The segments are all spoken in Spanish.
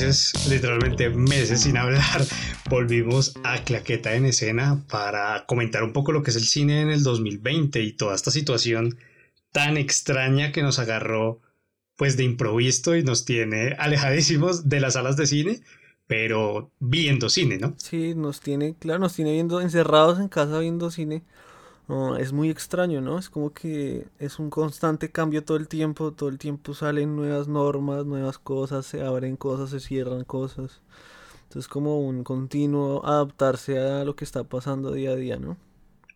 meses, literalmente meses sin hablar, volvimos a Claqueta en escena para comentar un poco lo que es el cine en el 2020 y toda esta situación tan extraña que nos agarró pues de improviso y nos tiene alejadísimos de las salas de cine, pero viendo cine, ¿no? Sí, nos tiene, claro, nos tiene viendo encerrados en casa viendo cine. Es muy extraño, ¿no? Es como que es un constante cambio todo el tiempo, todo el tiempo salen nuevas normas, nuevas cosas, se abren cosas, se cierran cosas. Entonces como un continuo adaptarse a lo que está pasando día a día, ¿no?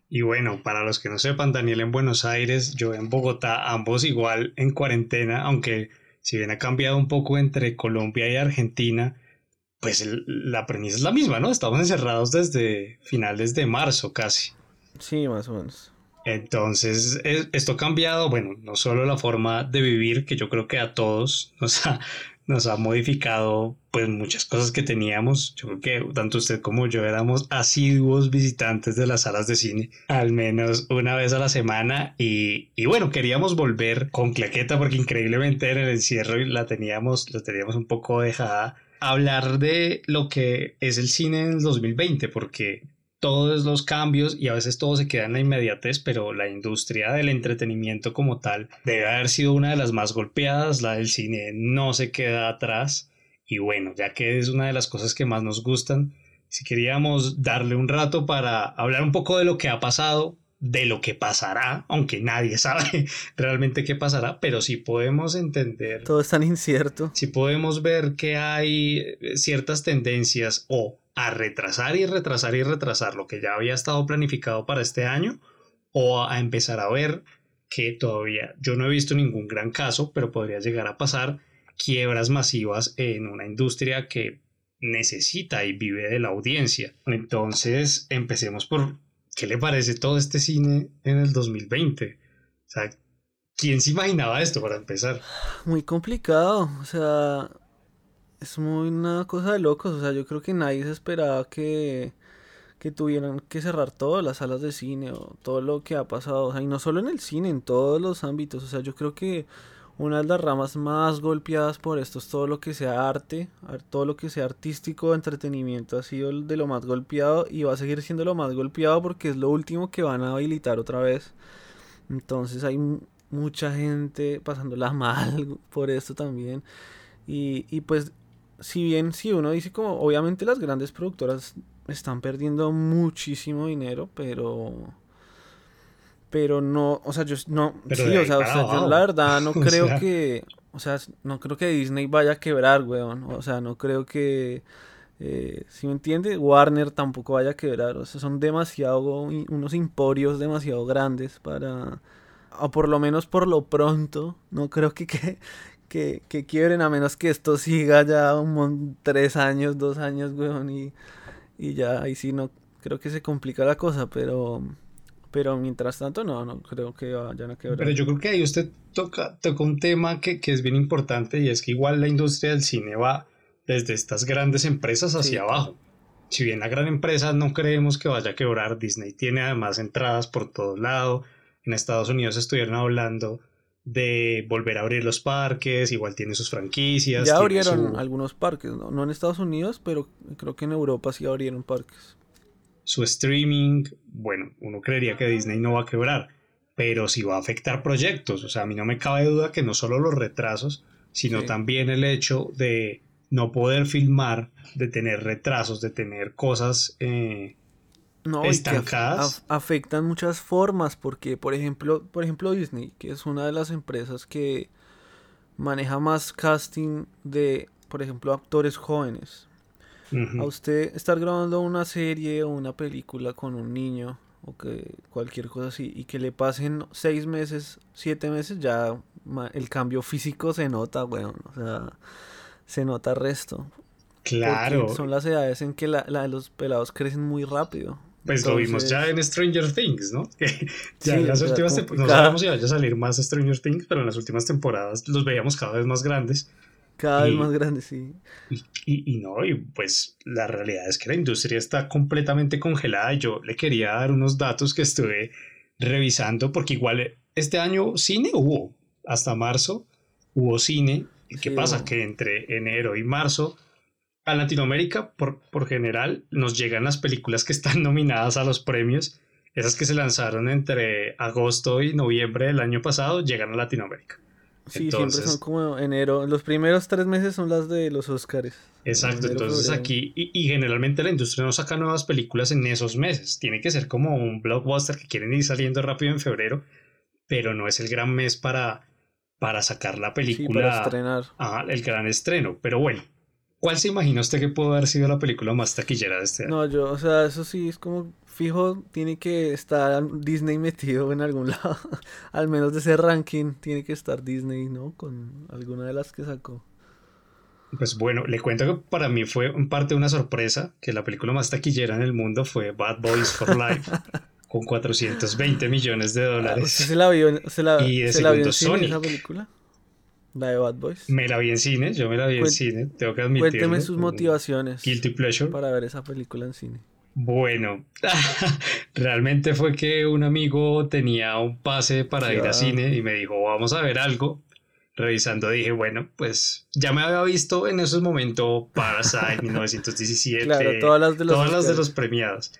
Y bueno, para los que no sepan, Daniel en Buenos Aires, yo en Bogotá, ambos igual en cuarentena, aunque si bien ha cambiado un poco entre Colombia y Argentina, pues la premisa es la misma, ¿no? Estamos encerrados desde finales de marzo casi. Sí, más o menos. Entonces, esto ha cambiado, bueno, no solo la forma de vivir, que yo creo que a todos nos ha, nos ha modificado pues muchas cosas que teníamos. Yo creo que tanto usted como yo éramos asiduos visitantes de las salas de cine, al menos una vez a la semana. Y, y bueno, queríamos volver con claqueta porque increíblemente en el encierro la teníamos, la teníamos un poco dejada. Hablar de lo que es el cine en el 2020, porque todos los cambios y a veces todo se queda en la inmediatez, pero la industria del entretenimiento como tal debe haber sido una de las más golpeadas, la del cine no se queda atrás y bueno, ya que es una de las cosas que más nos gustan, si queríamos darle un rato para hablar un poco de lo que ha pasado, de lo que pasará, aunque nadie sabe realmente qué pasará, pero sí podemos entender. Todo es tan incierto. Si podemos ver que hay ciertas tendencias o a retrasar y retrasar y retrasar lo que ya había estado planificado para este año o a empezar a ver que todavía yo no he visto ningún gran caso, pero podría llegar a pasar quiebras masivas en una industria que necesita y vive de la audiencia. Entonces, empecemos por qué le parece todo este cine en el 2020. O sea, ¿quién se imaginaba esto para empezar? Muy complicado, o sea, es muy una cosa de locos, o sea, yo creo que nadie se esperaba que, que tuvieran que cerrar todas las salas de cine o todo lo que ha pasado, o sea, y no solo en el cine, en todos los ámbitos, o sea, yo creo que una de las ramas más golpeadas por esto es todo lo que sea arte, todo lo que sea artístico, entretenimiento, ha sido de lo más golpeado y va a seguir siendo lo más golpeado porque es lo último que van a habilitar otra vez. Entonces hay mucha gente pasándola mal por esto también. Y, y pues si bien si uno dice como obviamente las grandes productoras están perdiendo muchísimo dinero, pero pero no, o sea, yo no, sí, o sea, yo la verdad no creo que, o sea, no creo que Disney vaya a quebrar, weón, o sea, no creo que, eh, si me entiende, Warner tampoco vaya a quebrar, o sea, son demasiado, unos emporios demasiado grandes para, o por lo menos por lo pronto, no creo que, que, que, que quiebren a menos que esto siga ya un tres años, dos años, weón, y, y ya ahí sí no creo que se complica la cosa, pero pero mientras tanto no, no creo que vayan a quebrar. Pero yo creo que ahí usted toca, toca un tema que, que es bien importante y es que igual la industria del cine va desde estas grandes empresas hacia abajo. Si bien la gran empresa no creemos que vaya a quebrar, Disney tiene además entradas por todos lados. En Estados Unidos estuvieron hablando de volver a abrir los parques, igual tiene sus franquicias. Ya abrieron algunos parques, ¿no? no en Estados Unidos, pero creo que en Europa sí abrieron parques. Su streaming, bueno, uno creería que Disney no va a quebrar, pero sí va a afectar proyectos. O sea, a mí no me cabe duda que no solo los retrasos, sino también el hecho de no poder filmar, de tener retrasos, de tener cosas eh, no, estancadas. afectan muchas formas porque, por ejemplo, por ejemplo, Disney, que es una de las empresas que maneja más casting de, por ejemplo, actores jóvenes. A usted estar grabando una serie o una película con un niño o que cualquier cosa así y que le pasen seis meses, siete meses, ya el cambio físico se nota, weón. O sea, se nota resto. Claro. son las edades en que la, la de los pelados crecen muy rápido. Pues lo vimos ya en Stranger Things, ¿no? ya en las últimas temporadas, no sabemos si vaya a salir más Stranger Things, pero en las últimas temporadas los veíamos cada vez más grandes. Cada vez más grandes, sí. Y, y, no, y pues la realidad es que la industria está completamente congelada. Yo le quería dar unos datos que estuve revisando, porque igual este año cine hubo, hasta marzo hubo cine ¿Qué pasa? Que entre enero y marzo a Latinoamérica, por, por general, nos llegan las películas que están nominadas a los premios. Esas que se lanzaron entre agosto y noviembre del año pasado llegan a Latinoamérica. Sí, siempre son como enero. Los primeros tres meses son las de los Oscars. Exacto, entonces aquí, y, generalmente la industria no saca nuevas películas en esos meses. Tiene que ser como un blockbuster que quieren ir saliendo rápido en febrero, pero no es el gran mes para, para sacar la película. para estrenar. Ajá, el gran estreno. Pero bueno, ¿cuál se imagina usted que pudo haber sido la película más taquillera de este año? No, yo, o sea, eso sí es como fijo, tiene que estar Disney metido en algún lado. Al menos de ese ranking, tiene que estar Disney, ¿no? Con alguna de las que sacó. Pues bueno, le cuento que para mí fue en parte una sorpresa que la película más taquillera en el mundo fue Bad Boys for Life. con 420 millones de dólares. se la vio, se la, y de se la vio en cine, esa película? La de Bad Boys. Me la vi en cine, yo me la vi en cine, tengo que admitirlo. Cuénteme sus motivaciones. Guilty Pleasure. Para ver esa película en cine. Bueno, realmente fue que un amigo tenía un pase para ir a cine y me dijo, vamos a ver algo. Revisando dije, bueno, pues ya me había visto en esos momentos Parasite 1917, claro, todas las de los, todas las de los premiados.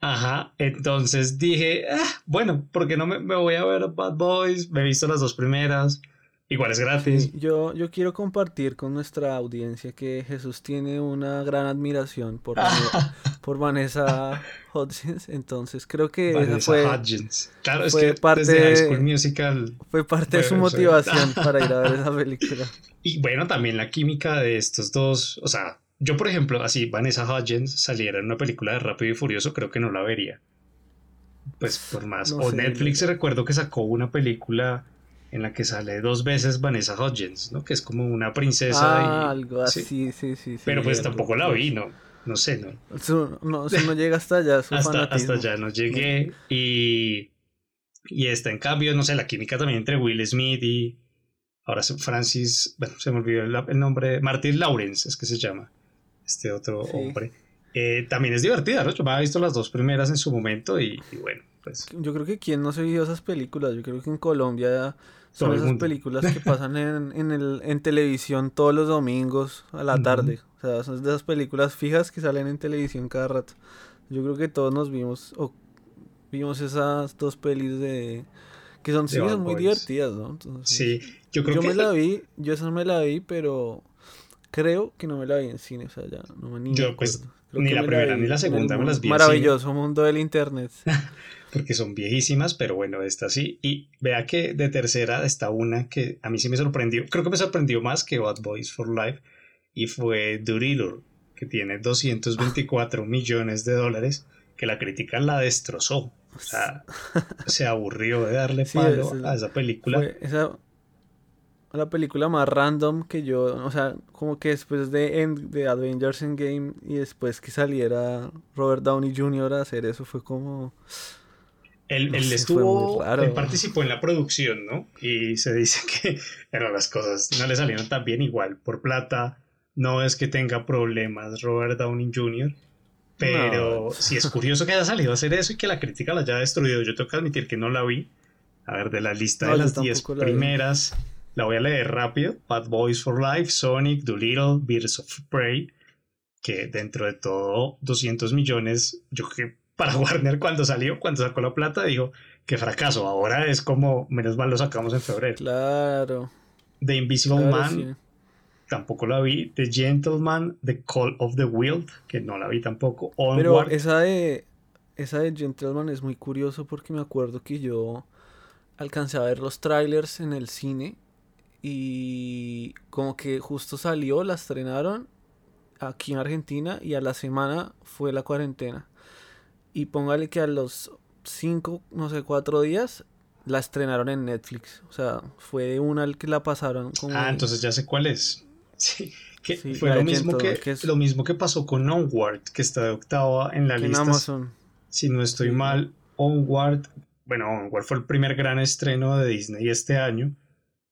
Ajá, entonces dije, ah, bueno, porque no me, me, voy a ver Bad Boys? Me he visto las dos primeras. Igual es gratis. yo, yo quiero compartir con nuestra audiencia que Jesús tiene una gran admiración por, por Vanessa Hudgens. Entonces creo que Vanessa fue, Hudgens. Claro, es que parte, desde High School Musical fue parte de su motivación para ir a ver esa película. Y bueno, también la química de estos dos. O sea, yo por ejemplo, así Vanessa Hudgens saliera en una película de Rápido y Furioso, creo que no la vería. Pues por más. o Netflix recuerdo que sacó una película en la que sale dos veces Vanessa Hudgens, ¿no? Que es como una princesa. Ah, algo así, sí, sí, sí. Pero pues tampoco la vi, ¿no? No sé, ¿no? no, no llega hasta allá. Su hasta, hasta allá no llegué. Y, y está en cambio, no sé, la química también entre Will Smith y. Ahora Francis. Bueno, se me olvidó el, nombre. Martin Lawrence es que se llama. Este otro hombre. Eh, también es divertida, ¿no? Yo me había visto las dos primeras en su momento y, y bueno, pues. Yo creo que quien no se vio esas películas, yo creo que en Colombia son esas películas que pasan en, en, el, en televisión todos los domingos a la tarde. O sea, son de esas películas fijas que salen en televisión cada rato. Yo creo que todos nos vimos o vimos esas dos pelis de que son, sí, muy divertidas, ¿no? sí, yo creo yo que me la vi, yo esa me la vi, pero creo que no me la vi en cine, o sea, ya no me ni Yo pues ni la primera ni la segunda me las vi. Maravilloso mundo del internet. porque son viejísimas, pero bueno, esta sí. Y vea que de tercera está una que a mí sí me sorprendió, creo que me sorprendió más que Bad Boys for Life, y fue Doolittle, que tiene 224 millones de dólares, que la crítica la destrozó. O sea, se aburrió de darle palo a esa película. esa la película más random que yo, o sea, como que después de, de Avengers Endgame y después que saliera Robert Downey Jr. a hacer eso fue como... Él, estuvo, él participó en la producción, ¿no? Y se dice que pero las cosas no le salieron tan bien igual. Por plata, no es que tenga problemas Robert Downey Jr., pero sí es curioso que haya salido a hacer eso y que la crítica la haya destruido. Yo tengo que admitir que no la vi. A ver, de la lista de las 10 primeras, la voy a leer rápido. Bad Boys for Life, Sonic, Doolittle, Birds of Prey, que dentro de todo 200 millones, yo creo que para Warner cuando salió, cuando sacó la plata, dijo que fracaso. Ahora es como, menos mal lo sacamos en febrero. Claro. The Invisible Man, tampoco la vi. The Gentleman, The Call of the Wild, que no la vi tampoco. Pero esa de, esa de Gentleman es muy curioso porque me acuerdo que yo alcancé a ver los trailers en el cine y como que justo salió, la estrenaron aquí en Argentina y a la semana fue la cuarentena. Y póngale que a los cinco, no sé, cuatro días la estrenaron en Netflix. O sea, fue de una al que la pasaron. Como... Ah, entonces ya sé cuál es. Sí, que fue lo mismo que, lo mismo que pasó con Onward, que está de octava en la lista. Amazon. Si no estoy mal, Onward, bueno, Onward fue el primer gran estreno de Disney este año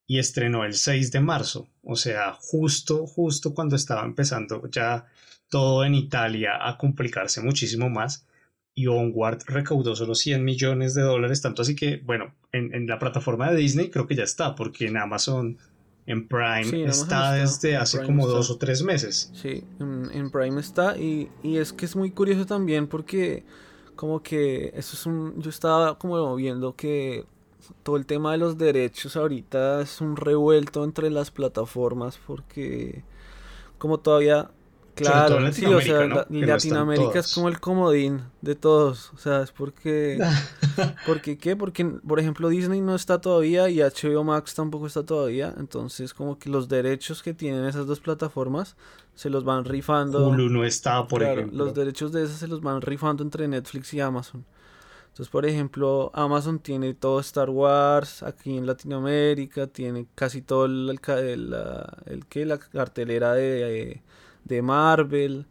y estrenó el 6 de marzo, o sea, justo, justo cuando estaba empezando ya todo en Italia a complicarse muchísimo más y Onward recaudó solo 100 millones de dólares, tanto así que, bueno, en, la plataforma de Disney creo que ya está, porque en Amazon en Prime está desde hace como dos o tres meses. Sí, en, Prime está y, y, es que es muy curioso también porque como que eso es un... Yo estaba como viendo que todo el tema de los derechos ahorita es un revuelto entre las plataformas porque como todavía Claro, sí, o sea, Latinoamérica es como el comodín de todos, o sea, es porque, porque qué, porque por ejemplo Disney no está todavía y HBO Max tampoco está todavía, entonces como que los derechos que tienen esas dos plataformas se los van rifando. Hulu no está, por ejemplo. Los derechos de esas se los van rifando entre Netflix y Amazon. Entonces, por ejemplo, Amazon tiene todo Star Wars aquí en Latinoamérica, tiene casi todo el, el, el, que la cartelera de de Marvel,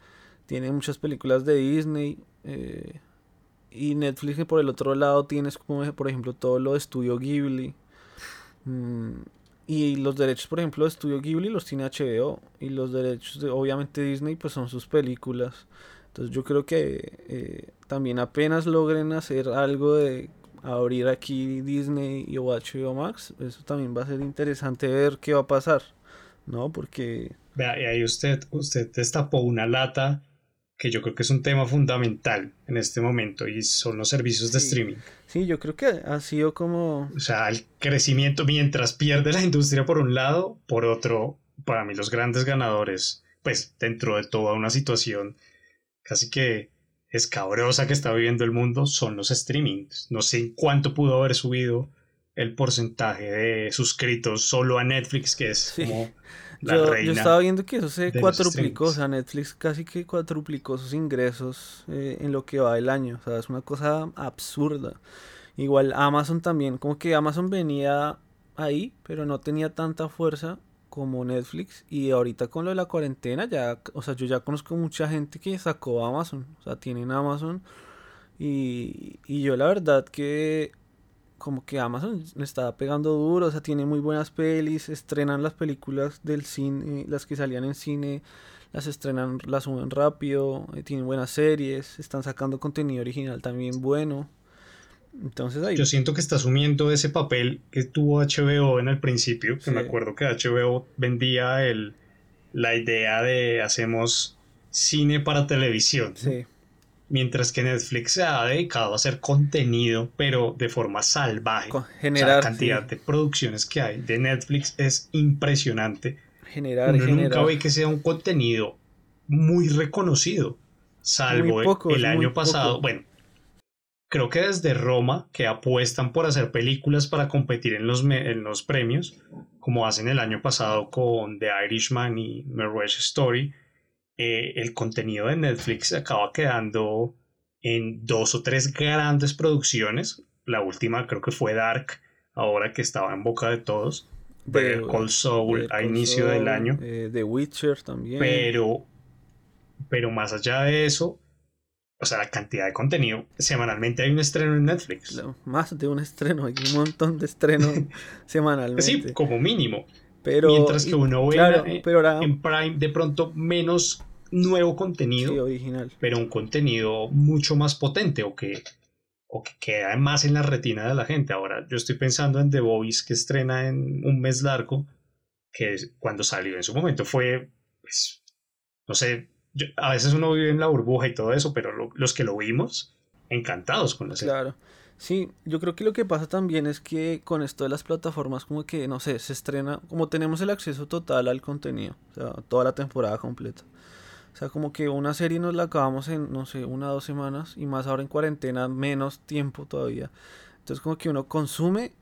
tiene muchas películas de Disney. Eh, y Netflix por el otro lado tienes como por ejemplo todo lo de Estudio Ghibli. Mm, y los derechos, por ejemplo, de Estudio Ghibli los tiene HBO. Y los derechos de obviamente Disney pues son sus películas. Entonces yo creo que eh, también apenas logren hacer algo de abrir aquí Disney y HBO Max, eso también va a ser interesante ver qué va a pasar. ¿no? Porque... Vea, y ahí usted, usted destapó una lata que yo creo que es un tema fundamental en este momento y son los servicios de streaming. Sí, yo creo que ha sido como... O sea, el crecimiento mientras pierde la industria por un lado, por otro, para mí los grandes ganadores, pues dentro de toda una situación casi que escabrosa que está viviendo el mundo, son los streamings. No sé en cuánto pudo haber subido el porcentaje de suscritos solo a Netflix, que es como la yo, reina. Yo estaba viendo que eso se cuatruplicó, o sea, Netflix casi que cuatruplicó sus ingresos eh, en lo que va del año, o sea, es una cosa absurda. Igual Amazon también, como que Amazon venía ahí, pero no tenía tanta fuerza como Netflix y ahorita con lo de la cuarentena ya, o sea, yo ya conozco mucha gente que sacó Amazon, o sea, tienen Amazon y, y yo la verdad que como que Amazon le está pegando duro, o sea, tiene muy buenas pelis, estrenan las películas del cine, las que salían en cine, las estrenan, las suben rápido, eh, tienen buenas series, están sacando contenido original también bueno. Entonces ahí... Yo siento que está asumiendo ese papel que tuvo HBO en el principio, que me acuerdo que HBO vendía el, la idea de hacemos cine para televisión. Sí. Mientras que Netflix se ha dedicado a hacer contenido, pero de forma salvaje. Generar, la cantidad de producciones que hay de Netflix es impresionante. Generar, Uno nunca ve que sea un contenido muy reconocido. Salvo el año pasado. Bueno, creo que desde Roma, que apuestan por hacer películas para competir en los, en los premios, como hacen el año pasado con The Irishman y Marriage Story, eh, el contenido de Netflix acaba quedando en dos o tres grandes producciones. La última creo que fue Dark, ahora que estaba en boca de todos. De Cold Soul a inicio del año. Eh, The Witcher también. Pero, pero más allá de eso, o sea, la cantidad de contenido. Semanalmente hay un estreno en Netflix. más de un estreno, hay un montón de estrenos semanalmente. Sí, como mínimo. Pero, Mientras que uno ve en Prime de pronto menos nuevo contenido, original. pero un contenido mucho más potente o que, o que queda más en la retina de la gente. Ahora, yo estoy pensando en The Voice que estrena en un mes largo, que cuando salió en su momento fue, pues, no sé, a veces uno vive en la burbuja y todo eso, pero los que lo vimos, encantados con la serie. Claro. Sí, yo creo que lo que pasa también es que con esto de las plataformas como que, no sé, se estrena, como tenemos el acceso total al contenido, o sea, toda la temporada completa. O sea, como que una serie nos la acabamos en, no sé, una o dos semanas y más ahora en cuarentena, menos tiempo todavía. Entonces como que uno consume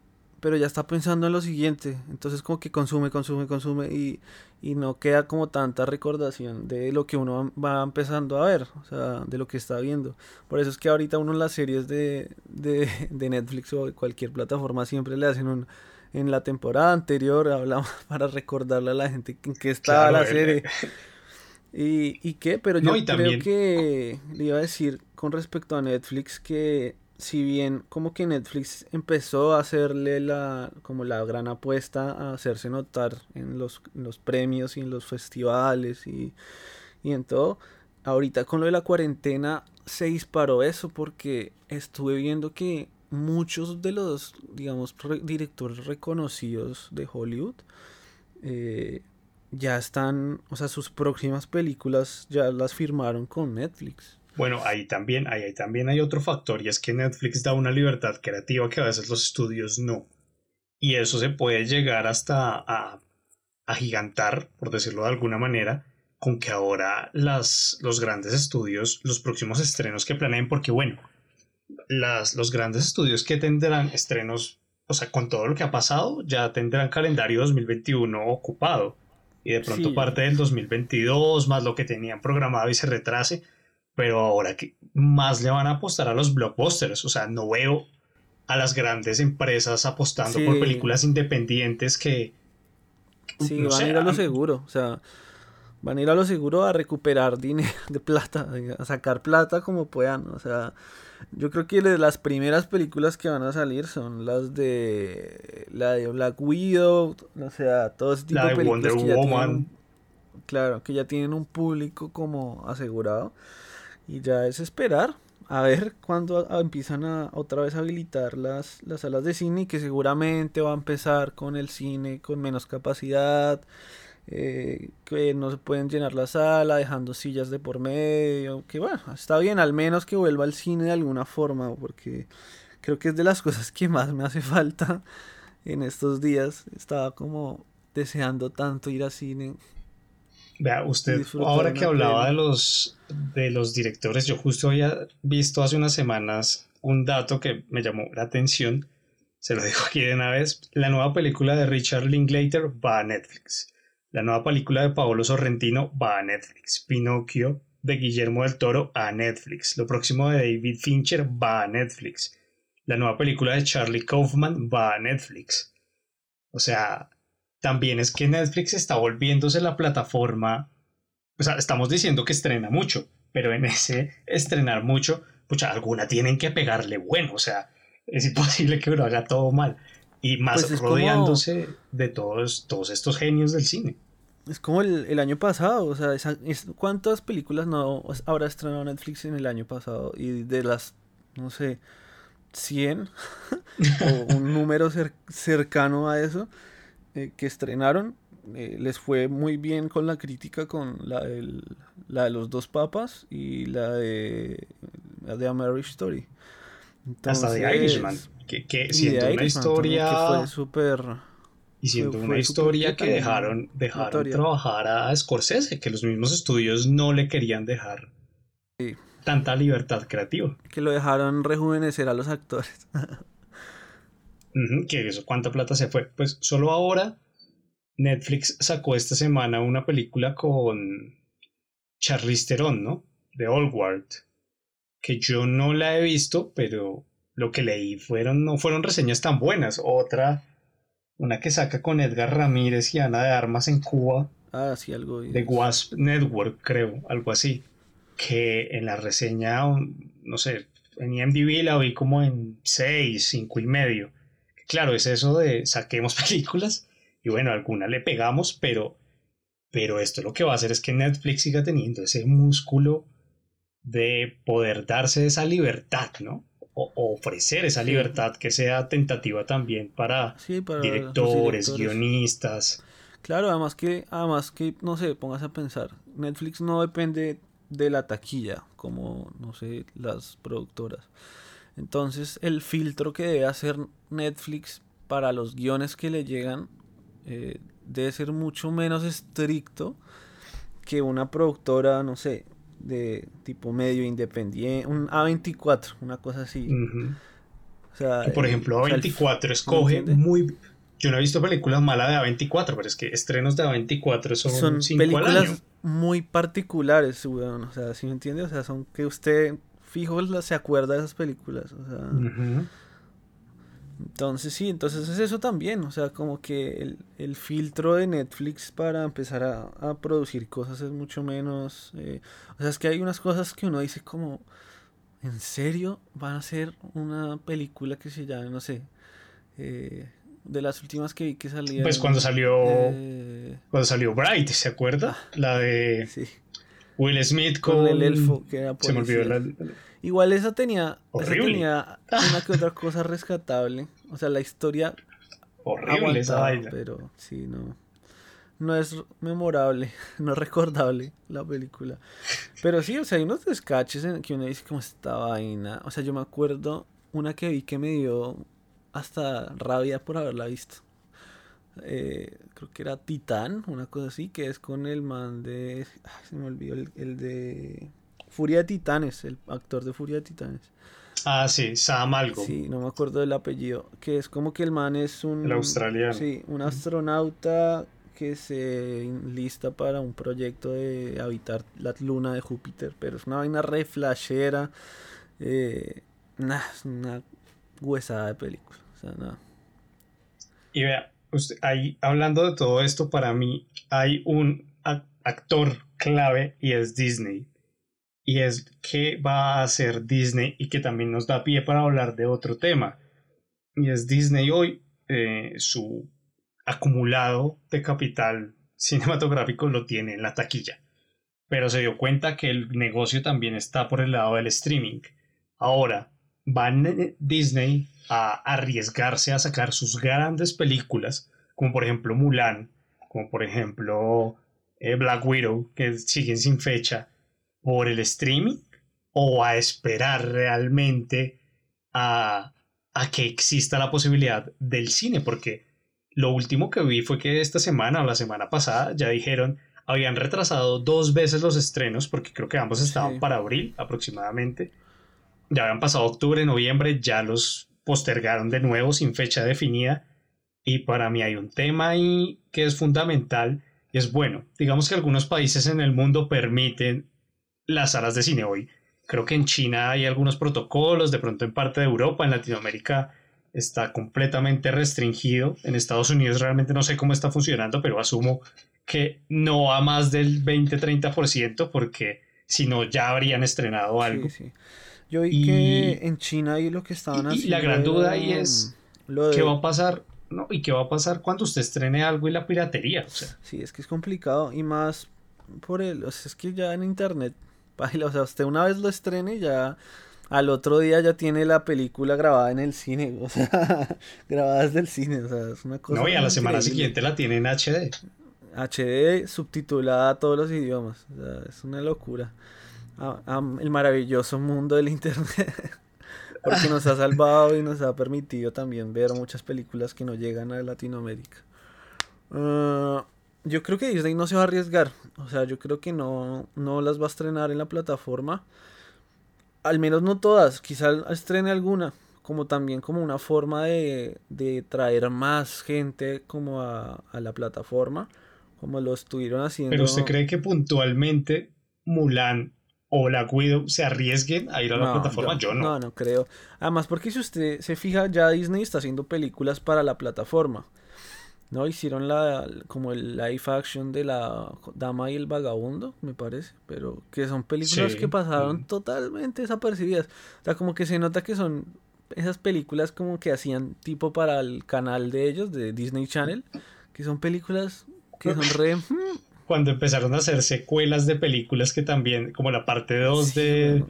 pero ya está pensando en lo siguiente. Entonces como que consume, consume, consume y, y, no queda como tanta recordación de lo que uno va empezando a ver, o sea, de lo que está viendo. Por eso es que ahorita uno en las series de, de, de Netflix o de cualquier plataforma siempre le hacen un... En la temporada anterior hablamos para recordarle a la gente en qué estaba la serie. Y, y qué, pero yo creo que le iba a decir con respecto a Netflix que si bien como que Netflix empezó a hacerle la como la gran apuesta a hacerse notar en los, los premios y en los festivales y, y, en todo, ahorita con lo de la cuarentena se disparó eso porque estuve viendo que muchos de los digamos directores reconocidos de Hollywood eh, ya están, o sea, sus próximas películas ya las firmaron con Netflix. Bueno, ahí también, ahí, también hay otro factor y es que Netflix da una libertad creativa que a veces los estudios no. Y eso se puede llegar hasta a, a gigantar, por decirlo de alguna manera, con que ahora las, los grandes estudios, los próximos estrenos que planeen, porque bueno, las, los grandes estudios que tendrán estrenos, o sea, con todo lo que ha pasado, ya tendrán calendario 2021 ocupado. Y de pronto parte del 2022, más lo que tenían programado y se retrase pero ahora que más le van a apostar a los blockbusters, o sea, no veo a las grandes empresas apostando por películas independientes que... Sí, van a ir a lo seguro, o sea, van a ir a lo seguro a recuperar dinero de plata, a sacar plata como puedan, o sea, yo creo que las primeras películas que van a salir son las de la de Black Widow, o sea, todo ese tipo de, películas Wonder Woman. claro, que ya tienen un público como asegurado. Y ya es esperar a ver cuándo empiezan a otra vez a habilitar las, las salas de cine que seguramente va a empezar con el cine con menos capacidad, eh, que no se pueden llenar la sala dejando sillas de por medio, que bueno, está bien, al menos que vuelva al cine de alguna forma, porque creo que es de las cosas que más me hace falta en estos días. Estaba como deseando tanto ir al cine Vea, usted, ahora que hablaba de los, de los directores, yo justo había visto hace unas semanas un dato que me llamó la atención. Se lo digo aquí de una vez. La nueva película de Richard Linklater va a Netflix. La nueva película de Paolo Sorrentino va a Netflix. Pinocchio de Guillermo del Toro a Netflix. Lo próximo de David Fincher va a Netflix. La nueva película de Charlie Kaufman va a Netflix. O sea, también es que Netflix está volviéndose la plataforma, o sea, estamos diciendo que estrena mucho, pero en ese estrenar mucho, pucha, alguna tienen que pegarle bueno, o sea, es imposible que uno haga todo mal. Y más pues rodeándose de todos, todos estos genios del cine. Es como el, año pasado, o sea, ¿cuántas películas no habrá estrenado Netflix en el año pasado? Y de las, no sé, 100 o un número cercano a eso, eh, que estrenaron eh, les fue muy bien con la crítica con la, la de los dos papas y la de, la de A Marriage Story. Hasta de Irishman, que, que siendo una historia... Que fue súper... Y siendo una historia que dejaron, dejaron trabajar a Scorsese, que los mismos estudios no le querían dejar tanta libertad creativa. Que lo dejaron rejuvenecer a los actores. que eso, ¿cuánta plata se fue? Pues solo ahora Netflix sacó esta semana una película con Charlize Theron, ¿no? De Ward que yo no la he visto, pero lo que leí fueron, no fueron reseñas tan buenas. Otra, una que saca con Edgar Ramírez y Ana de Armas en Cuba. Ah, sí, algo. De Wasp Network, creo, algo así. Que en la reseña, no sé, en IMDb la vi como en 6, 5 y medio claro, es eso de saquemos películas y bueno, alguna le pegamos, pero, pero esto lo que va a hacer es que Netflix siga teniendo ese músculo de poder darse esa libertad, ¿no? O, ofrecer esa libertad que sea tentativa también para, directores, guionistas. Claro, además que, además que, no sé, pongas a pensar, Netflix no depende de la taquilla, como, no sé, las productoras. Entonces el filtro que debe hacer Netflix para los guiones que le llegan eh, debe ser mucho menos estricto que una productora, no sé, de tipo medio independiente, un A24, una cosa así. o sea, por ejemplo, A24 escoge muy... Yo no he visto películas malas de A24, pero es que estrenos de A24 son, son películas muy particulares, o sea, ¿sí me entiende? O sea, son que usted fijo se acuerda de esas películas. O sea, Entonces sí, entonces es eso también. O sea, como que el, filtro de Netflix para empezar a, producir cosas es mucho menos... Eh, o sea, es que hay unas cosas que uno dice como... ¿En serio van a hacer una película que se llame, no sé, eh, de las últimas que vi que salía. Pues cuando salió. Eh, cuando salió Bright, ¿se acuerda? Ah, la de. Sí. Will Smith con, el elfo que era Se me olvidó la... Igual esa tenía, esa tenía una que otra cosa rescatable. O sea, la historia horrible esa vaina. Pero sí, no. no es memorable, no es recordable la película. Pero sí, o sea, hay unos descaches en que uno dice como esta vaina. O sea, yo me acuerdo una que vi que me dio hasta rabia por haberla visto. Eh, creo que era Titán, una cosa así, que es con el man de... se me olvidó el, de... Furia de Titanes, el actor de Furia de Titanes. Ah, sí, Sam algo. Sí, no me acuerdo del apellido. Que es como que el man es un... El australiano. Sí, un astronauta que se enlista para un proyecto de habitar la luna de Júpiter, pero es una vaina re flashera. Eh, es una huesada de película. O sea, nada. Y vea, usted, ahí, hablando de todo esto, para mí hay un actor clave y es Disney. Y es que va a hacer Disney y que también nos da pie para hablar de otro tema. Y es Disney hoy, eh, su acumulado de capital cinematográfico lo tiene en la taquilla. Pero se dio cuenta que el negocio también está por el lado del streaming. Ahora, va Disney a arriesgarse a sacar sus grandes películas, como por ejemplo Mulan, como por ejemplo eh, Black Widow, que siguen sin fecha, por el streaming, o a esperar realmente a, a que exista la posibilidad del cine, porque lo último que vi fue que esta semana o la semana pasada ya dijeron, habían retrasado dos veces los estrenos, porque creo que ambos estaban para abril aproximadamente. Ya habían pasado octubre, noviembre, ya los postergaron de nuevo sin fecha definida. Y para mí hay un tema ahí que es fundamental y es bueno. Digamos que algunos países en el mundo permiten las salas de cine hoy. Creo que en China hay algunos protocolos, de pronto en parte de Europa, en Latinoamérica está completamente restringido. En Estados Unidos realmente no sé cómo está funcionando, pero asumo que no a más del 20-30% porque si no ya habrían estrenado algo. Yo vi que en China y lo que estaban haciendo. Y la gran duda ahí es qué va a pasar, ¿no? ¿Y qué va a pasar cuando usted estrene algo y la piratería? O sea. Sí, es que es complicado y más por el, o sea, es que ya en internet, o sea, usted una vez lo estrene ya al otro día ya tiene la película grabada en el cine, o sea, grabada desde el cine, o sea, es una cosa. No, y a la semana siguiente la tiene en HD. HD subtitulada a todos los idiomas, o sea, es una locura. El maravilloso mundo del internet. Porque nos ha salvado y nos ha permitido también ver muchas películas que no llegan a Latinoamérica. Ah, yo creo que Disney no se va a arriesgar. O sea, yo creo que no, no las va a estrenar en la plataforma al menos no todas, quizá estrene alguna, como también como una forma de, de traer más gente como a, la plataforma, como lo estuvieron haciendo. Pero usted cree que puntualmente Mulan o la Widow se arriesguen a ir a la plataforma? Yo, no. No, no creo. Además, porque si usted se fija, ya Disney está haciendo películas para la plataforma. ¿no? Hicieron la, como el live action de la Dama y el Vagabundo, me parece, pero que son películas que pasaron totalmente desapercibidas. O sea, como que se nota que son esas películas como que hacían tipo para el canal de ellos, de Disney Channel, que son películas que son re... Cuando empezaron a hacer secuelas de películas que también, como la parte 2 de...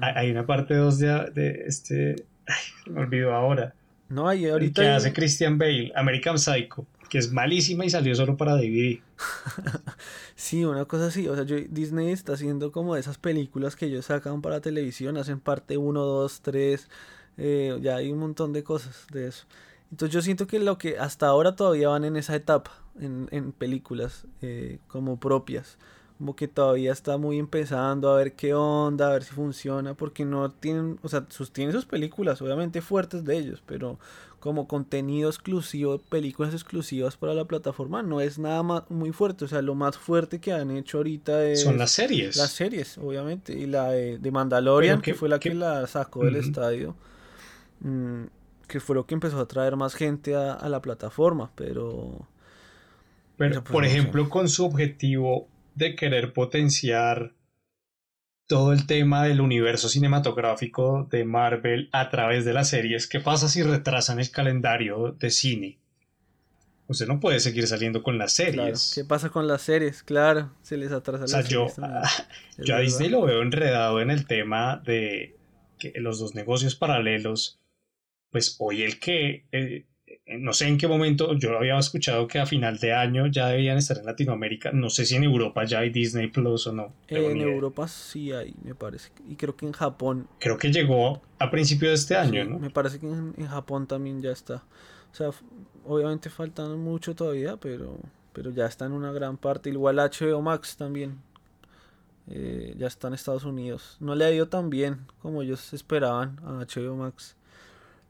hay una parte 2 de, de, este... Ay, me olvido ahora. No, hay ahorita... Que hace Christian Bale, American Psycho que es malísima y salió solo para DVD. sí, una cosa así. O sea, Disney está haciendo como esas películas que ellos sacan para televisión, hacen parte 1, 2, 3. ya hay un montón de cosas de eso. Entonces yo siento que lo que hasta ahora todavía van en esa etapa, en, en películas eh, como propias como que todavía está muy empezando a ver qué onda, a ver si funciona, porque no tienen, o sea, sus, tienen sus películas, obviamente fuertes de ellos, pero como contenido exclusivo, películas exclusivas para la plataforma, no es nada más muy fuerte. O sea, lo más fuerte que han hecho ahorita es. Son las series. Las series, obviamente. Y la de, Mandalorian, que, fue la que, la sacó del estadio. Mm, que fue lo que empezó a traer más gente a, la plataforma, pero. Pero, pues, por ejemplo, con su objetivo de querer potenciar todo el tema del universo cinematográfico de Marvel a través de las series. ¿Qué pasa si retrasan el calendario de cine? Usted no puede seguir saliendo con las series. ¿Qué pasa con las series? Claro, se les atrasa o sea, yo, yo a Disney lo veo enredado en el tema de que los dos negocios paralelos. Pues hoy el que. Eh, no sé en qué momento, yo había escuchado que a final de año ya debían estar en Latinoamérica. No sé si en Europa ya hay Disney Plus o no. en Europa sí hay, me parece. Y creo que en Japón. Creo que llegó a principio de este año, ¿no? Me parece que en, Japón también ya está. O sea, obviamente faltan mucho todavía, pero, pero ya está en una gran parte. Igual HBO Max también. Eh, ya está en Estados Unidos. No le ha ido tan bien como ellos esperaban a HBO Max.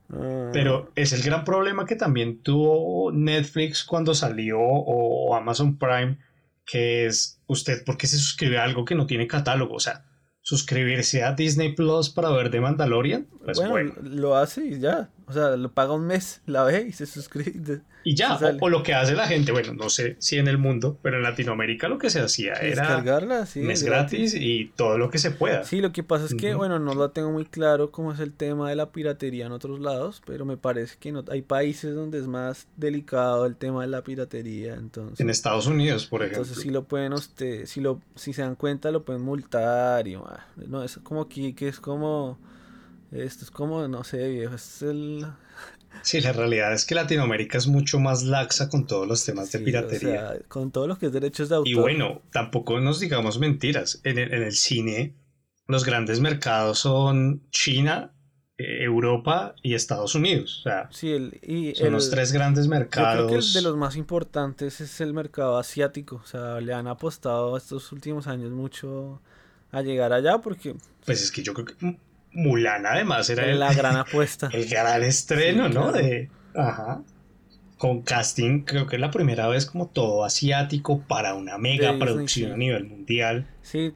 Pero es el gran problema que también tuvo Netflix cuando salió o Amazon Prime, que es usted, ¿por qué se suscribe a algo que no tiene catálogo? O sea, suscribirse a Disney Plus para ver The Mandalorian. Pues bueno, lo hace y ya. O sea, lo paga un mes, la ve y se suscribe. Y ya, o, lo que hace la gente, bueno, no sé si en el mundo, pero en Latinoamérica lo que se hacía era descargarla, sí, mes gratis. y todo lo que se pueda. Sí, lo que pasa es que, bueno, no lo tengo muy claro cómo es el tema de la piratería en otros lados, pero me parece que no, hay países donde es más delicado el tema de la piratería, entonces. En Estados Unidos, por ejemplo. Entonces, si lo pueden usted, si lo, si se dan cuenta, lo pueden multar y, no, es como aquí que es como esto es como, no sé, viejo, es el... Sí, la realidad es que Latinoamérica es mucho más laxa con todos los temas de piratería. O sea, con todos los que es derechos de autor. Y bueno, tampoco nos digamos mentiras. En el, cine, los grandes mercados son China, eh, Europa y Estados Unidos. O sea, sí, el, y son los tres grandes mercados. Yo creo que el de los más importantes es el mercado asiático. O sea, le han apostado estos últimos años mucho a llegar allá porque... Pues es que yo creo que Mulan además era la gran apuesta. El gran estreno, ¿no? De, ajá. Con casting, creo que es la primera vez como todo asiático para una mega producción a nivel mundial. Sí,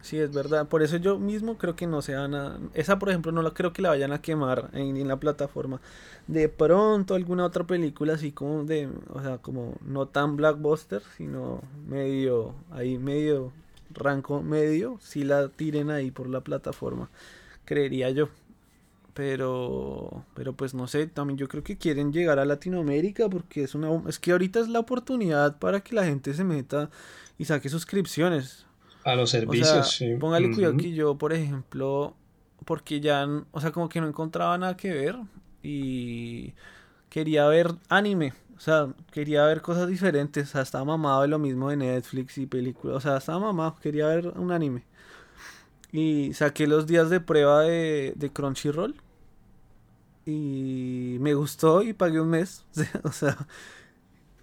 sí, es verdad. Por eso yo mismo creo que no se van a... Esa, por ejemplo, no la creo que la vayan a quemar en, en la plataforma. De pronto alguna otra película así como de... O sea, como no tan blockbuster, sino medio... Ahí medio rango medio, si la tiren ahí por la plataforma creería yo. Pero, pero pues no sé, también yo creo que quieren llegar a Latinoamérica porque es una, es que ahorita es la oportunidad para que la gente se meta y saque suscripciones. A los servicios, sí. Póngale cuidado que yo, por ejemplo, porque ya, o sea, como que no encontraba nada que ver y quería ver anime. O sea, quería ver cosas diferentes. O sea, estaba mamado de lo mismo de Netflix y películas. O sea, estaba mamado. Quería ver un anime. Y saqué los días de prueba de, de Crunchyroll. Y me gustó y pagué un mes. o sea.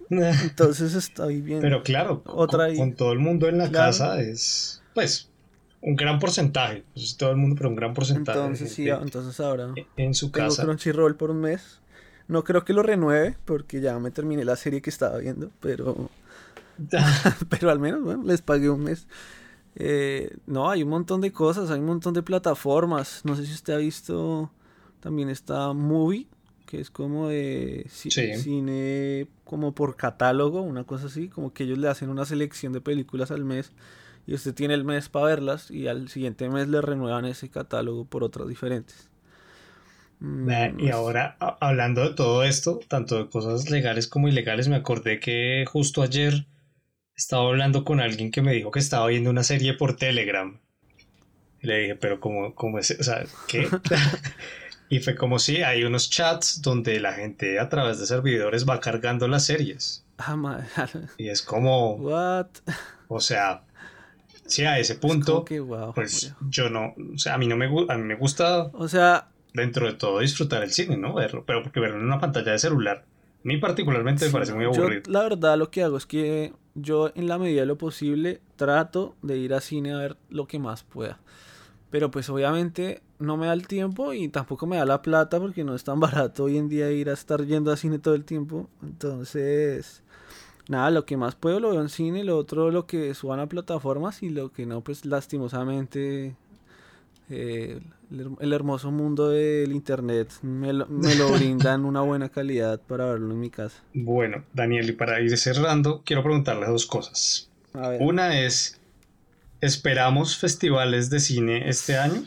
Entonces estoy bien. Pero claro, Otra con, todo el mundo en la casa es. Pues. Un gran porcentaje. Pues todo el mundo, pero un gran porcentaje. Entonces sí, entonces ahora. En su tengo casa. Crunchyroll por un mes. No creo que lo renueve porque ya me terminé la serie que estaba viendo, pero. pero al menos, bueno, les pagué un mes. Eh, no, hay un montón de cosas, hay un montón de plataformas. No sé si usted ha visto, también está Movie, que es como de cine como por catálogo, una cosa así, como que ellos le hacen una selección de películas al mes y usted tiene el mes para verlas y al siguiente mes le renuevan ese catálogo por otras diferentes. Mm, y ahora, hablando de todo esto, tanto de cosas legales como ilegales, me acordé que justo ayer estaba hablando con alguien que me dijo que estaba viendo una serie por Telegram. le dije, pero ¿cómo, cómo es? O sea, ¿qué? y fue como si hay unos chats donde la gente a través de servidores va cargando las series. Ah, y es como... What? O sea, si a ese punto, pues yo no, o sea, a mí no me, a mí me gusta... O sea... Dentro de todo disfrutar el cine, ¿no? Verlo, pero porque verlo en una pantalla de celular, a mí particularmente me parece muy aburrido. la verdad lo que hago es que yo en la medida de lo posible trato de ir a cine a ver lo que más pueda. Pero pues obviamente no me da el tiempo y tampoco me da la plata porque no es tan barato hoy en día ir a estar yendo a cine todo el tiempo. Entonces, nada, lo que más puedo lo veo en cine, lo otro lo que suban a plataformas y lo que no, pues lastimosamente eh, el, hermoso mundo del internet me lo, me lo brinda en una buena calidad para verlo en mi casa. Bueno, Daniel, y para ir cerrando, quiero preguntarle dos cosas. Una es, ¿esperamos festivales de cine este año?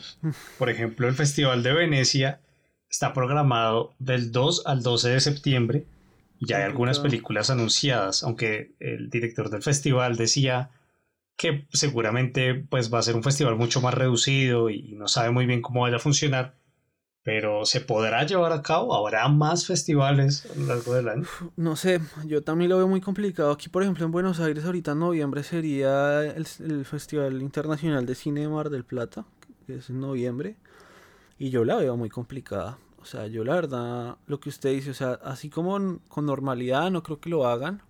Por ejemplo, el Festival de Venecia está programado del 2 al 12 de septiembre. Ya hay algunas películas anunciadas, aunque el director del festival decía que seguramente pues va a ser un festival mucho más reducido y no sabe muy bien cómo vaya a funcionar. pero ¿se podrá llevar a cabo? ¿Habrá más festivales a lo largo del año? No sé, yo también lo veo muy complicado. Aquí, por ejemplo, en Buenos Aires, ahorita en noviembre sería el, el Festival Internacional de Cine Mar del Plata, que es en noviembre, y yo la veo muy complicada. O sea, yo la verdad, lo que usted dice, o sea, así como con normalidad, no creo que lo hagan.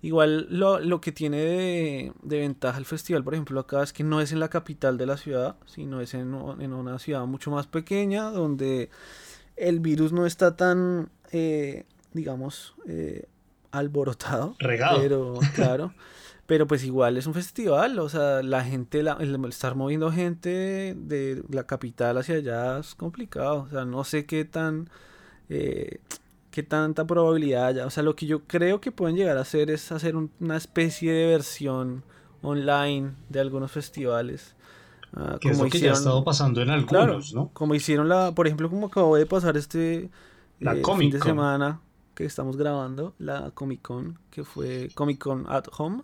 Igual lo, lo que tiene de, de, ventaja el festival, por ejemplo, acá es que no es en la capital de la ciudad, sino es en, en una ciudad mucho más pequeña, donde el virus no está tan, eh, digamos, eh, alborotado. Regado. Pero, claro. pero pues igual es un festival, o sea, la gente, la, el estar moviendo gente de la capital hacia allá es complicado. O sea, no sé qué tan... Eh, qué tanta probabilidad haya. O sea, lo que yo creo que pueden llegar a hacer es hacer una especie de versión online de algunos festivales. Uh, que como es lo que ya ha estado pasando en algunos, ¿no? Como hicieron la, por ejemplo, como acabó de pasar este la eh, Comic fin de semana que estamos grabando, la Comic Con, que fue Comic Con at Home.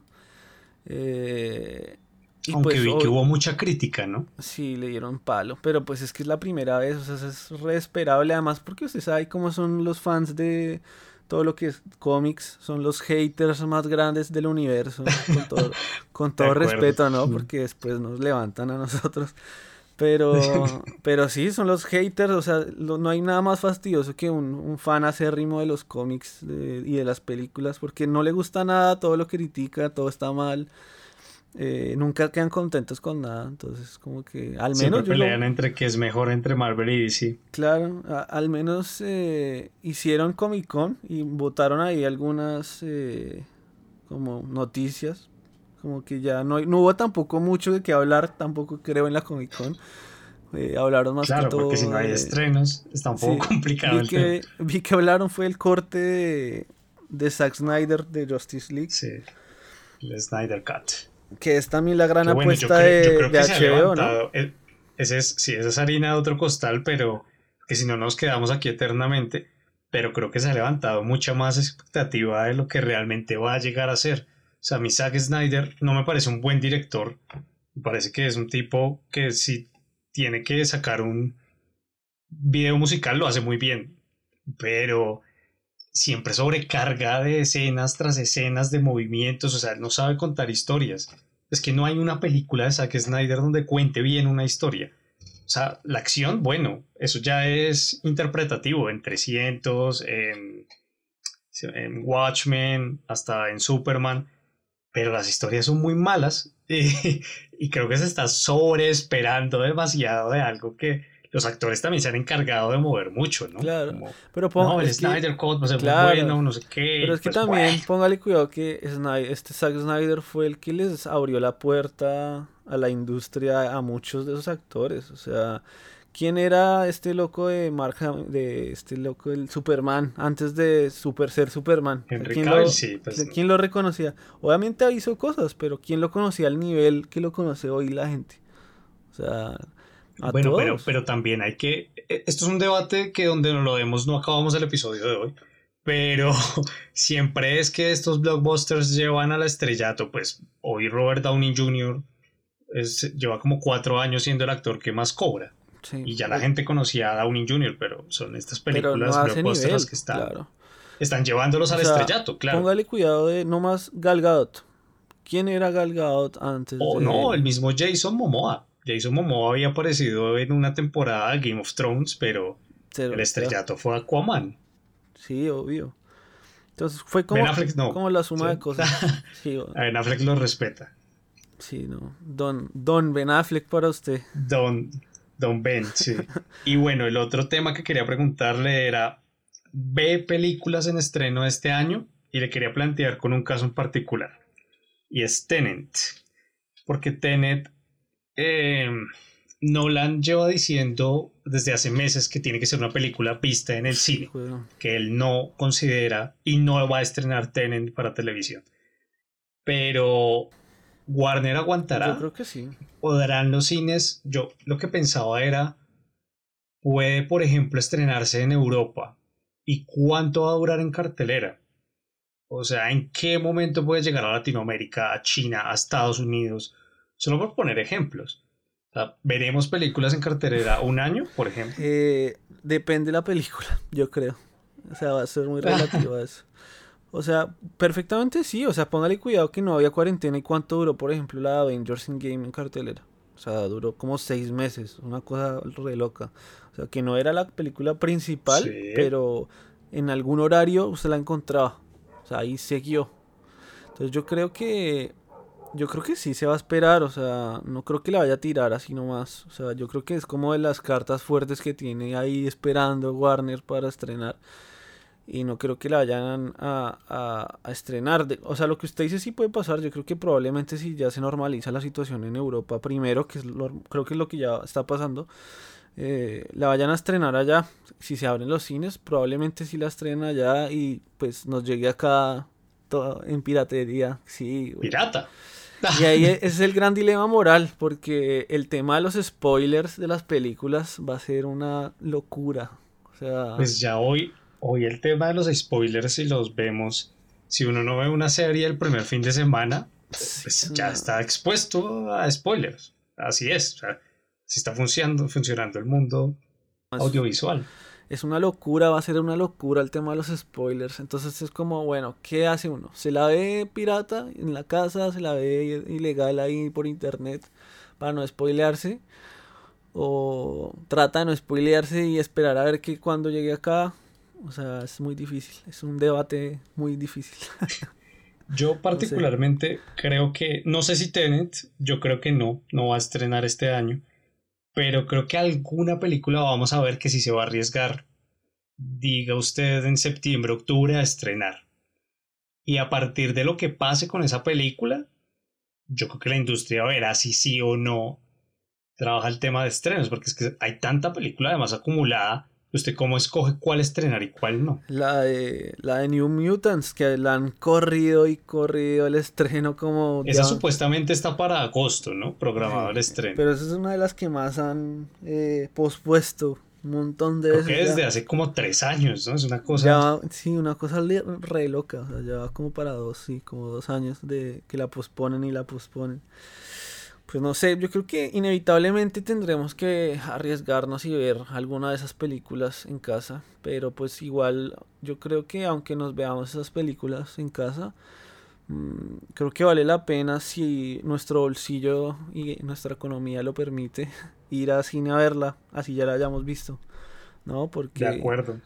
Eh, y Aunque pues, vi que hubo mucha crítica, ¿no? Sí, le dieron palo, pero pues es que es la primera vez, o sea, es re esperable además porque usted sabe cómo son los fans de todo lo que es cómics, son los haters más grandes del universo, con todo, con todo respeto, ¿no? Porque después nos levantan a nosotros. Pero, pero sí, son los haters, o sea, lo, no hay nada más fastidioso que un, un fan acérrimo de los cómics de, y de las películas, porque no le gusta nada, todo lo critica, todo está mal. Eh, nunca quedan contentos con nada, entonces como que al menos Siempre yo pelean lo- entre que es mejor entre Marvel y DC. claro, a- al menos eh, hicieron Comic Con y votaron ahí algunas eh, como noticias, como que ya no, no hubo tampoco mucho de qué hablar, tampoco creo en la Comic Con, hablaron más Claro, que todo porque si no hay estrenos, está un poco sí, complicado vi el que, vi que hablaron fue el corte de, de Zack Snyder de Justice League. Sí. El Snyder Cut. Que es también la gran bueno, apuesta creo, yo de, creo de que se ha HBO, ¿no? eh, Ese es, sí, esa es harina de otro costal, pero que si no nos quedamos aquí eternamente. Pero creo que se ha levantado mucha más expectativa de lo que realmente va a llegar a ser. O sea, mi Zack Snyder no me parece un buen director. Me parece que es un tipo que si tiene que sacar un video musical lo hace muy bien. Pero siempre sobrecarga de escenas tras escenas de movimientos. O sea, no sabe contar historias es que no hay una película de Zack Snyder donde cuente bien una historia. O sea, la acción, bueno, eso ya es interpretativo en 300, en, en Watchmen, hasta en Superman, pero las historias son muy malas y, y creo que se está sobreesperando demasiado de algo que los actores también se han encargado de mover mucho, ¿no? Claro, Como, Pero no, el que- Snyder Code va a ser claro, muy bueno, no sé qué. Pero es que pues, también bueno. póngale cuidado que Snyder- este Zack Snyder fue el que les abrió la puerta a la industria a muchos de esos actores. O sea, ¿quién era este loco de Mark Ham- de este loco del Superman antes de super ser Superman? Henry ¿Quién Cavill, lo, sí, pues, ¿Quién lo reconocía? Obviamente hizo cosas, pero ¿quién lo conocía al nivel que lo conoce hoy la gente? O sea, a bueno, pero, todos. pero también hay que. eh, Esto es un debate que donde nos lo vemos no acabamos el episodio de hoy. Pero siempre es que estos blockbusters llevan al estrellato. Pues hoy Robert Downey Jr. es- lleva como cuatro años siendo el actor que más cobra. Sí. Y ya la gente conocía a Downey Jr., pero son estas películas no blockbusters nivel, las que están, claro. están llevándolos O al sea, estrellato, claro. Póngale cuidado de no más Gal Gadot. ¿Quién era Gal Gadot antes O de no, el mismo Jason Momoa. Jason Momoa había aparecido en una temporada de Game of Thrones, pero Cero, el estrellato fue Aquaman. Sí, obvio. Entonces fue como, Ben Affleck no. como la suma Sí. de cosas. Sí, A Ben Affleck lo respeta. sí, no. Don, Don Ben Affleck para usted. Don, Don Ben, sí. Y bueno, el otro tema que quería preguntarle era, ¿ve películas en estreno este año? Y le quería plantear con un caso en particular. Y es Tenet. Porque Tenet, eh, Nolan lleva diciendo desde hace meses que tiene que ser una película vista en el cine. Que él no considera y no va a estrenar Tenet para televisión. Pero Warner aguantará. Yo creo que sí. ¿Podrán los cines? Yo lo que pensaba era, puede por ejemplo estrenarse en Europa. ¿Y cuánto va a durar en cartelera? O sea, ¿en qué momento puede llegar a Latinoamérica, a China, a Estados Unidos? Solo por poner ejemplos. ¿Veremos películas en cartelera un año, por ejemplo? Eh, depende de la película, yo creo. O sea, va a ser muy relativo a eso. O sea, perfectamente sí. O sea, póngale cuidado que no había cuarentena y cuánto duró, por ejemplo, la Avengers in Game en cartelera. O sea, duró como seis meses, una cosa re loca. O sea, que no era la película principal, pero en algún horario usted la encontraba. O sea, ahí siguió. Entonces yo creo que yo creo que sí se va a esperar, o sea, no creo que la vaya a tirar así nomás. O sea, yo creo que es como de las cartas fuertes que tiene ahí esperando Warner para estrenar. Y no creo que la vayan a, a, estrenar. o sea, lo que usted dice sí puede pasar. Yo creo que probablemente si ya se normaliza la situación en Europa primero, que es creo que es lo que ya está pasando, eh, la vayan a estrenar allá. Si se abren los cines, probablemente sí la estrenen allá y pues nos llegue acá en piratería. Sí. Pirata. Y ahí es el gran dilema moral, porque el tema de los spoilers de las películas va a ser una locura. O sea... Pues ya hoy, hoy el tema de los spoilers, si los vemos, si uno no ve una serie el primer fin de semana, pues ya está expuesto a spoilers. Así es. O sea, si está funcionando, funcionando el mundo audiovisual es una locura, va a ser una locura el tema de los spoilers. Entonces es como, bueno, ¿qué hace uno? ¿Se la ve pirata en la casa? ¿Se la ve ilegal ahí por internet para no spoilearse? ¿O trata de no spoilearse y esperar a ver que cuando llegue acá? O sea, es muy difícil, es un debate muy difícil. Yo particularmente creo que, no sé si Tenet, yo creo que no, no va a estrenar este año pero creo que alguna película vamos a ver que si se va a arriesgar, diga usted en septiembre, octubre, a estrenar. Y a partir de lo que pase con esa película, yo creo que la industria verá si sí o no trabaja el tema de estrenos, porque es que hay tanta película además acumulada ¿Usted cómo escoge cuál estrenar y cuál no? La de, la de New Mutants, que la han corrido y corrido el estreno como... Esa supuestamente está para agosto, ¿no? Programado el estreno. Pero esa es una de las que más han eh, pospuesto un montón de veces. Creo que desde hace como tres años, ¿no? Es una cosa... sí, una cosa re loca. O sea, ya va como para dos, sí, como dos años de que la posponen y la posponen pues no sé, yo creo que inevitablemente tendremos que arriesgarnos y ver alguna de esas películas en casa, pero pues igual yo creo que aunque nos veamos esas películas en casa, mm, creo que vale la pena si nuestro bolsillo y nuestra economía lo permite ir a cine a verla, así ya la hayamos visto, ¿no? Porque de acuerdo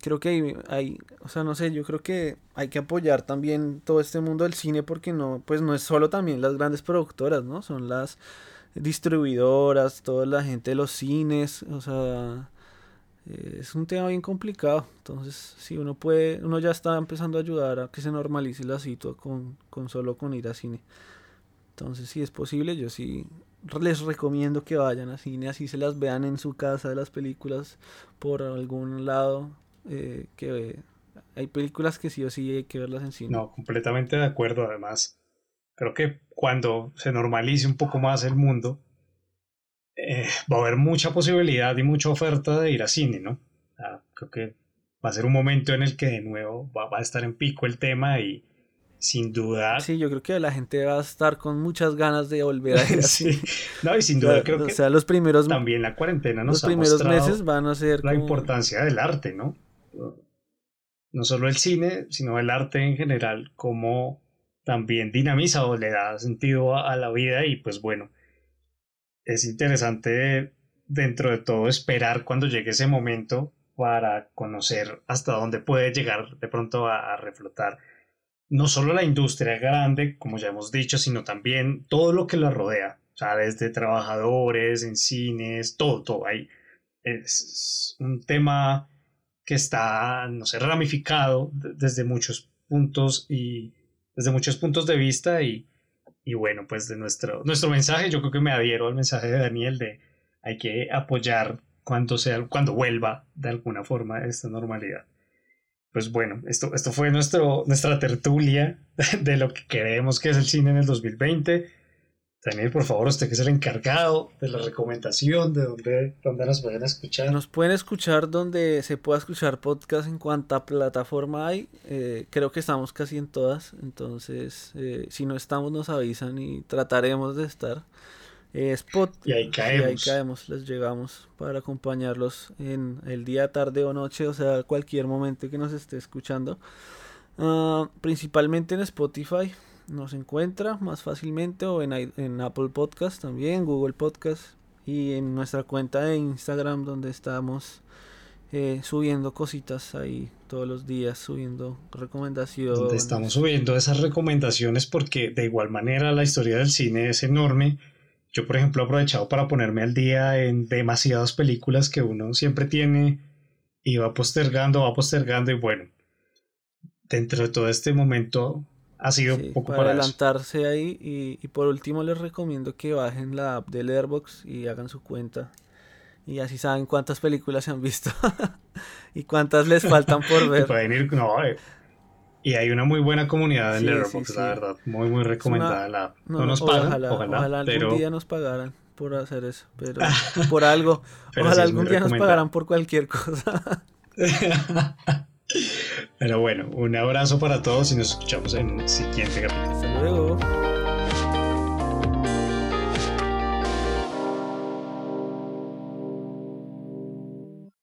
creo que hay, o sea, no sé, yo creo que hay que apoyar también todo este mundo del cine porque no, pues no es solo también las grandes productoras, ¿no? Son las distribuidoras, toda la gente de los cines, o sea, es un tema bien complicado. Entonces, si uno puede, uno ya está empezando a ayudar a que se normalice la situación con, solo con ir a cine. Entonces, si es posible, yo sí les recomiendo que vayan a cine, así se las vean en su casa de las películas por algún lado eh, que hay películas que sí o sí hay que verlas en cine. No, completamente de acuerdo. Además, creo que cuando se normalice un poco más el mundo, eh, va a haber mucha posibilidad y mucha oferta de ir a cine, ¿no? creo que va a ser un momento en el que de nuevo va, a estar en pico el tema y sin duda. Sí, yo creo que la gente va a estar con muchas ganas de volver a ir sí. No, y sin duda creo que sea, los primeros, también la cuarentena nos los primeros meses van a ser la importancia del arte, ¿no? No solo el cine, sino el arte en general, como también dinamiza o le da sentido a, la vida y pues bueno, es interesante dentro de todo esperar cuando llegue ese momento para conocer hasta dónde puede llegar de pronto a, reflotar no solo la industria grande, como ya hemos dicho, sino también todo lo que la rodea, o sea, desde trabajadores, en cines, todo, todo ahí. Es un tema que está, no sé, ramificado desde muchos puntos y desde muchos puntos de vista y, y bueno, pues de nuestro, nuestro mensaje, yo creo que me adhiero al mensaje de Daniel de hay que apoyar cuando sea, cuando vuelva de alguna forma esta normalidad. Pues bueno, esto, esto fue nuestro, nuestra tertulia de lo que creemos que es el cine en el 2020. Daniel, por favor, usted que es el encargado de la recomendación, de dónde, dónde nos pueden escuchar. Nos pueden escuchar donde se pueda escuchar podcast en cuanta plataforma hay. Eh, creo que estamos casi en todas, entonces eh, si no estamos nos avisan y trataremos de estar. eh, Spot. Y ahí caemos. Y ahí caemos, les llegamos para acompañarlos en el día, tarde o noche, o sea, cualquier momento que nos esté escuchando. Ah, principalmente en Spotify nos encuentra más fácilmente o en, Apple Podcast también, Google Podcast y en nuestra cuenta de Instagram donde estamos eh, subiendo cositas ahí todos los días, subiendo recomendaciones. Estamos subiendo esas recomendaciones porque de igual manera la historia del cine es enorme. Yo, por ejemplo, he aprovechado para ponerme al día en demasiadas películas que uno siempre tiene y va postergando, va postergando y bueno, dentro de todo este momento ha sido un poco para, adelantarse ahí y, y, por último les recomiendo que bajen la app de Letterboxd y hagan su cuenta y así saben cuántas películas se han visto y cuántas les faltan por ver. Pueden ir, no, eh, y hay una muy buena comunidad en Letterboxd, la verdad. Muy, muy recomendada. la, no, nos pagan, ojalá, ojalá, algún día nos pagaran por hacer eso, pero por algo. ojalá algún día nos pagaran por cualquier cosa. Pero bueno, un abrazo para todos y nos escuchamos en el siguiente capítulo. Hasta luego.